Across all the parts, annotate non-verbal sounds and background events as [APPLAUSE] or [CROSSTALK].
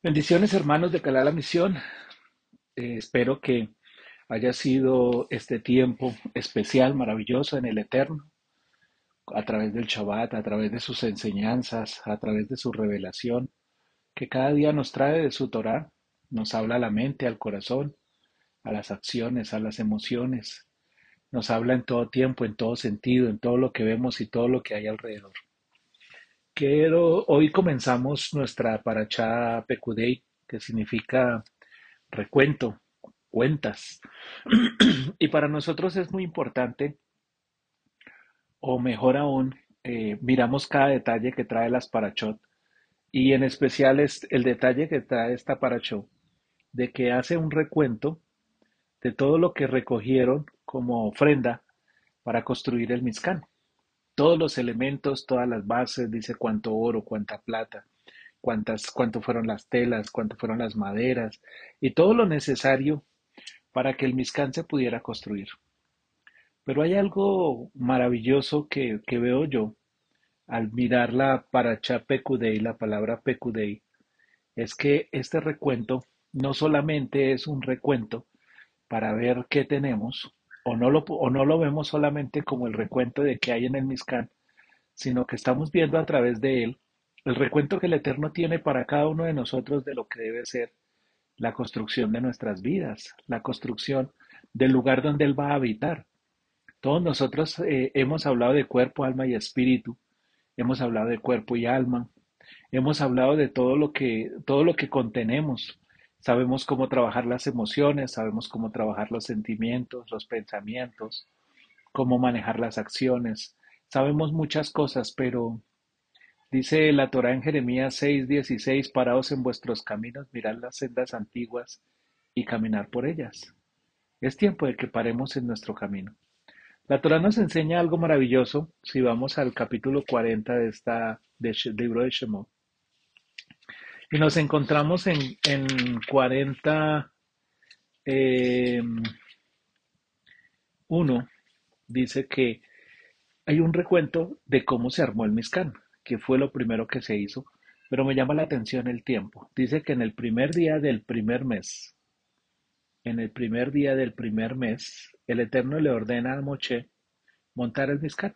Bendiciones hermanos de Calá la Misión. Eh, espero que haya sido este tiempo especial, maravilloso en el Eterno, a través del Shabbat, a través de sus enseñanzas, a través de su revelación, que cada día nos trae de su Torah, nos habla a la mente, al corazón, a las acciones, a las emociones, nos habla en todo tiempo, en todo sentido, en todo lo que vemos y todo lo que hay alrededor. Quiero, hoy comenzamos nuestra paracha Pekudei, que significa recuento, cuentas. [CLEARS THROAT] y para nosotros es muy importante, o mejor aún, eh, miramos cada detalle que trae las parachot, y en especial es el detalle que trae esta parachot, de que hace un recuento de todo lo que recogieron como ofrenda para construir el Mizcán todos los elementos, todas las bases, dice cuánto oro, cuánta plata, cuántas, cuánto fueron las telas, cuánto fueron las maderas y todo lo necesario para que el Mizcán se pudiera construir. Pero hay algo maravilloso que, que veo yo al mirar la paracha Pecudei, la palabra Pecudei, es que este recuento no solamente es un recuento para ver qué tenemos, o no lo, o no lo vemos solamente como el recuento de que hay en el Mizcán, sino que estamos viendo a través de él el recuento que el Eterno tiene para cada uno de nosotros de lo que debe ser la construcción de nuestras vidas, la construcción del lugar donde Él va a habitar. Todos nosotros eh, hemos hablado de cuerpo, alma y espíritu, hemos hablado de cuerpo y alma, hemos hablado de todo lo que, todo lo que contenemos, Sabemos cómo trabajar las emociones, sabemos cómo trabajar los sentimientos, los pensamientos, cómo manejar las acciones. Sabemos muchas cosas, pero dice la Torah en Jeremías 6:16, paraos en vuestros caminos, mirad las sendas antiguas y caminar por ellas. Es tiempo de que paremos en nuestro camino. La Torah nos enseña algo maravilloso si vamos al capítulo 40 de esta del libro de Shemot. Y nos encontramos en, en 40, eh, uno, dice que hay un recuento de cómo se armó el Mizcán, que fue lo primero que se hizo, pero me llama la atención el tiempo. Dice que en el primer día del primer mes, en el primer día del primer mes, el Eterno le ordena a Moche montar el Mizcán.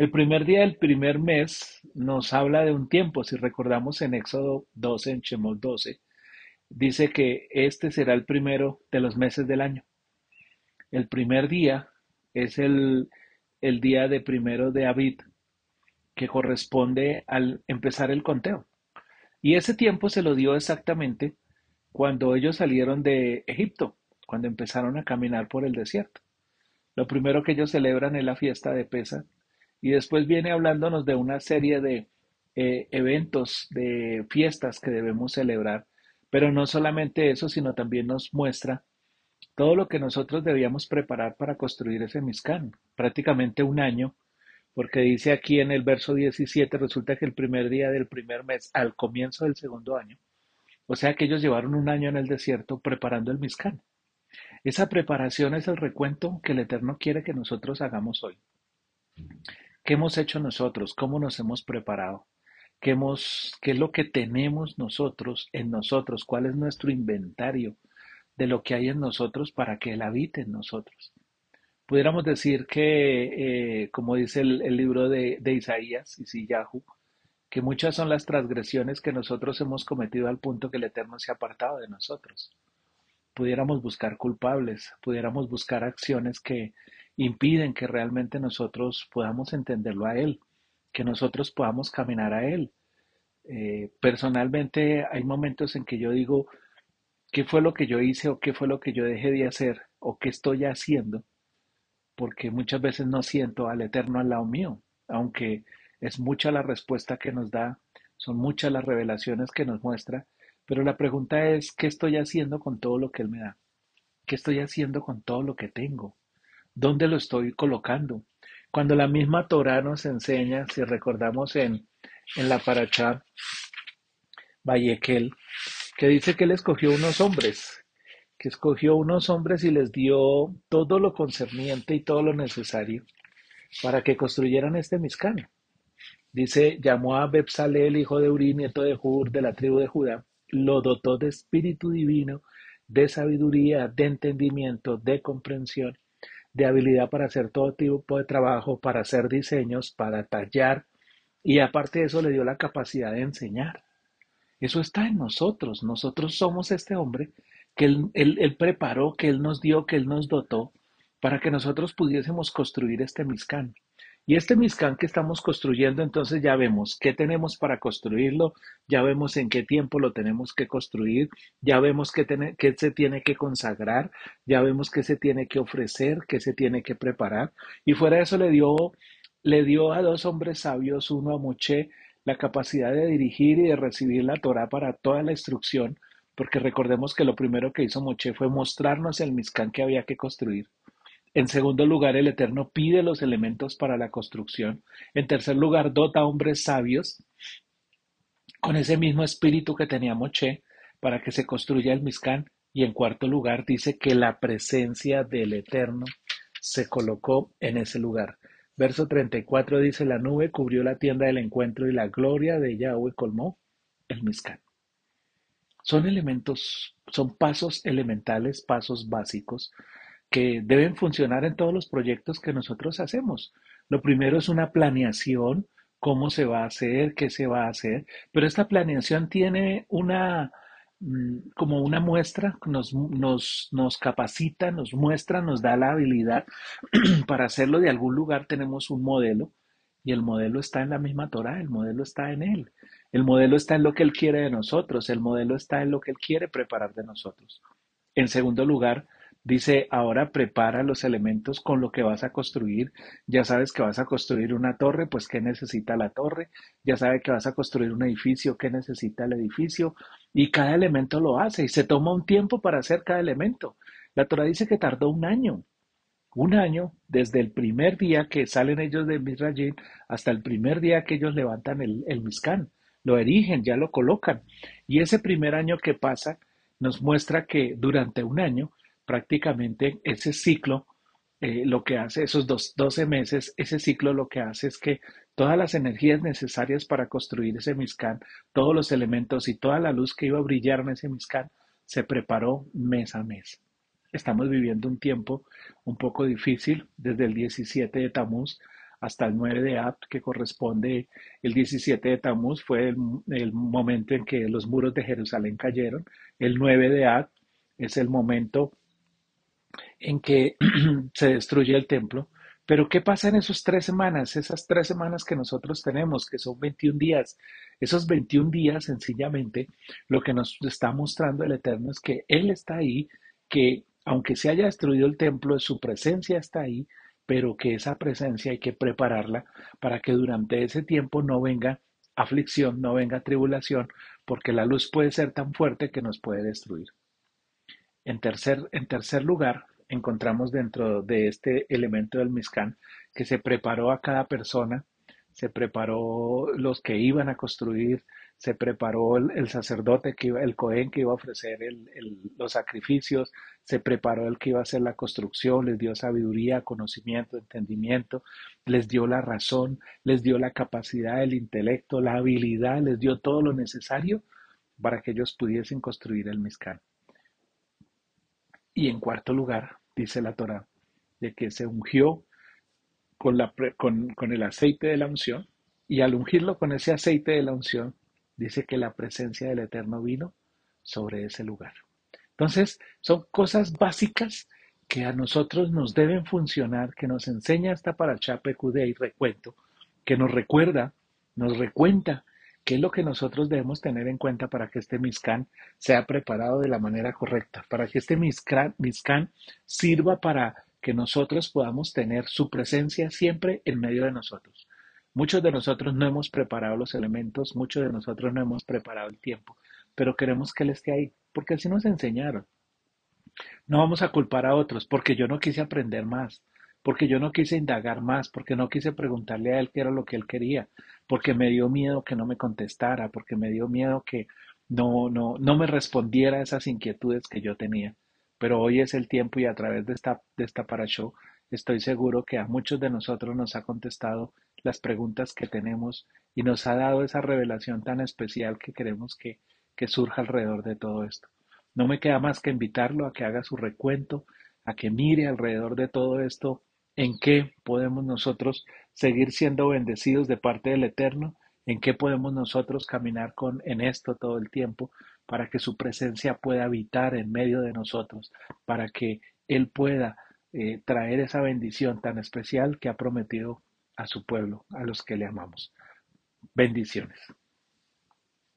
El primer día del primer mes nos habla de un tiempo, si recordamos en Éxodo 12, en Shemot 12, dice que este será el primero de los meses del año. El primer día es el, el día de primero de Abid, que corresponde al empezar el conteo. Y ese tiempo se lo dio exactamente cuando ellos salieron de Egipto, cuando empezaron a caminar por el desierto. Lo primero que ellos celebran es la fiesta de Pesa, y después viene hablándonos de una serie de eh, eventos, de fiestas que debemos celebrar, pero no solamente eso, sino también nos muestra todo lo que nosotros debíamos preparar para construir ese Mizcán, prácticamente un año, porque dice aquí en el verso 17, resulta que el primer día del primer mes, al comienzo del segundo año, o sea que ellos llevaron un año en el desierto preparando el Mizcán. Esa preparación es el recuento que el Eterno quiere que nosotros hagamos hoy. ¿Qué hemos hecho nosotros? ¿Cómo nos hemos preparado? ¿Qué, hemos, ¿Qué es lo que tenemos nosotros en nosotros? ¿Cuál es nuestro inventario de lo que hay en nosotros para que Él habite en nosotros? Pudiéramos decir que, eh, como dice el, libro de, de Isaías, Isiyahu, que muchas son las transgresiones que nosotros hemos cometido al punto que el Eterno se ha apartado de nosotros. Pudiéramos buscar culpables, pudiéramos buscar acciones que impiden que realmente nosotros podamos entenderlo a Él, que nosotros podamos caminar a Él. Eh, personalmente hay momentos en que yo digo, ¿qué fue lo que yo hice o qué fue lo que yo dejé de hacer o qué estoy haciendo? Porque muchas veces no siento al Eterno al lado mío, aunque es mucha la respuesta que nos da, son muchas las revelaciones que nos muestra, pero la pregunta es, ¿qué estoy haciendo con todo lo que Él me da? ¿Qué estoy haciendo con todo lo que tengo? ¿Dónde lo estoy colocando? Cuando la misma Torah nos enseña, si recordamos en, en la Parachá Vallequel, que dice que él escogió unos hombres, que escogió unos hombres y les dio todo lo concerniente y todo lo necesario para que construyeran este Mizcán. Dice, llamó a Bepsalel, hijo de Uri, nieto de Hur, de la tribu de Judá, lo dotó de espíritu divino, de sabiduría, de entendimiento, de comprensión, de habilidad para hacer todo tipo de trabajo, para hacer diseños, para tallar, y aparte de eso le dio la capacidad de enseñar. Eso está en nosotros. Nosotros somos este hombre que él, preparó, que Él nos dio, que Él nos dotó, para que nosotros pudiésemos construir este Mizcán. Y este Mizcán que estamos construyendo, entonces ya vemos qué tenemos para construirlo, ya vemos en qué tiempo lo tenemos que construir, ya vemos qué, qué se tiene que consagrar, ya vemos qué se tiene que ofrecer, qué se tiene que preparar. Y fuera de eso le dio, le dio a dos hombres sabios, uno a Moche, la capacidad de dirigir y de recibir la Torah para toda la instrucción, porque recordemos que lo primero que hizo Moche fue mostrarnos el Mizcán que había que construir. En segundo lugar, el Eterno pide los elementos para la construcción. En tercer lugar, dota a hombres sabios con ese mismo espíritu que tenía Moche para que se construya el Mizcán. Y en cuarto lugar, dice que la presencia del Eterno se colocó en ese lugar. Verso 34 dice, la nube cubrió la tienda del encuentro y la gloria de Yahweh colmó el Mizcán. Son elementos, son pasos elementales, pasos básicos que deben funcionar en todos los proyectos que nosotros hacemos. Lo primero es una planeación, cómo se va a hacer, qué se va a hacer, pero esta planeación tiene una, mm, como una muestra, nos, nos, nos capacita, nos muestra, nos da la habilidad [CLEARS THROAT] para hacerlo de algún lugar, tenemos un modelo y el modelo está en la misma Torah, el modelo está en él. El modelo está en lo que Él quiere de nosotros, el modelo está en lo que Él quiere preparar de nosotros. En segundo lugar, dice, ahora prepara los elementos con lo que vas a construir. Ya sabes que vas a construir una torre, pues ¿qué necesita la torre? Ya sabes que vas a construir un edificio, ¿qué necesita el edificio? Y cada elemento lo hace y se toma un tiempo para hacer cada elemento. La Torah dice que tardó un año. Un año desde el primer día que salen ellos de Misrayim hasta el primer día que ellos levantan el, el Mizcán lo erigen, ya lo colocan. Y ese primer año que pasa nos muestra que durante un año, prácticamente ese ciclo, eh, lo que hace, esos dos, 12 meses, ese ciclo lo que hace es que todas las energías necesarias para construir ese Mizcán, todos los elementos y toda la luz que iba a brillar en ese Mizcán, se preparó mes a mes. Estamos viviendo un tiempo un poco difícil desde el 17 de Tamuz hasta el 9 de Ab, que corresponde el 17 de Tamuz, fue el, momento en que los muros de Jerusalén cayeron. El 9 de Ab es el momento en que [CLEARS THROAT] se destruye el templo. Pero ¿qué pasa en esas tres semanas? Esas tres semanas que nosotros tenemos, que son 21 días. Esos 21 días, sencillamente, lo que nos está mostrando el Eterno es que Él está ahí, que aunque se haya destruido el templo, su presencia está ahí, pero que esa presencia hay que prepararla para que durante ese tiempo no venga aflicción, no venga tribulación, porque la luz puede ser tan fuerte que nos puede destruir. En tercer, en tercer lugar, encontramos dentro de este elemento del Mizcán que se preparó a cada persona, se preparó los que iban a construir, se preparó el, sacerdote, que iba, el Cohen que iba a ofrecer los sacrificios, se preparó el que iba a hacer la construcción, les dio sabiduría, conocimiento, entendimiento, les dio la razón, les dio la capacidad, el intelecto, la habilidad, les dio todo lo necesario para que ellos pudiesen construir el Mizcán. Y en cuarto lugar, dice la Torah, de que se ungió con, la, con, con el aceite de la unción, y al ungirlo con ese aceite de la unción, dice que la presencia del Eterno vino sobre ese lugar. Entonces, son cosas básicas que a nosotros nos deben funcionar, que nos enseña esta paracha PQD y recuento, que nos recuerda, nos recuenta qué es lo que nosotros debemos tener en cuenta para que este Mizcán sea preparado de la manera correcta, para que este Mizcán, sirva para que nosotros podamos tener su presencia siempre en medio de nosotros. Muchos de nosotros no hemos preparado los elementos, muchos de nosotros no hemos preparado el tiempo, pero queremos que Él esté ahí, porque así nos enseñaron. No vamos a culpar a otros, porque yo no quise aprender más, porque yo no quise indagar más, porque no quise preguntarle a Él qué era lo que Él quería, porque me dio miedo que no me contestara, porque me dio miedo que no, no, no me respondiera a esas inquietudes que yo tenía. Pero hoy es el tiempo y a través de esta, de esta show estoy seguro que a muchos de nosotros nos ha contestado las preguntas que tenemos y nos ha dado esa revelación tan especial que queremos que, que surja alrededor de todo esto. No me queda más que invitarlo a que haga su recuento, a que mire alrededor de todo esto en qué podemos nosotros seguir siendo bendecidos de parte del Eterno, en qué podemos nosotros caminar con en esto todo el tiempo para que su presencia pueda habitar en medio de nosotros, para que él pueda eh, traer esa bendición tan especial que ha prometido a su pueblo, a los que le amamos. Bendiciones.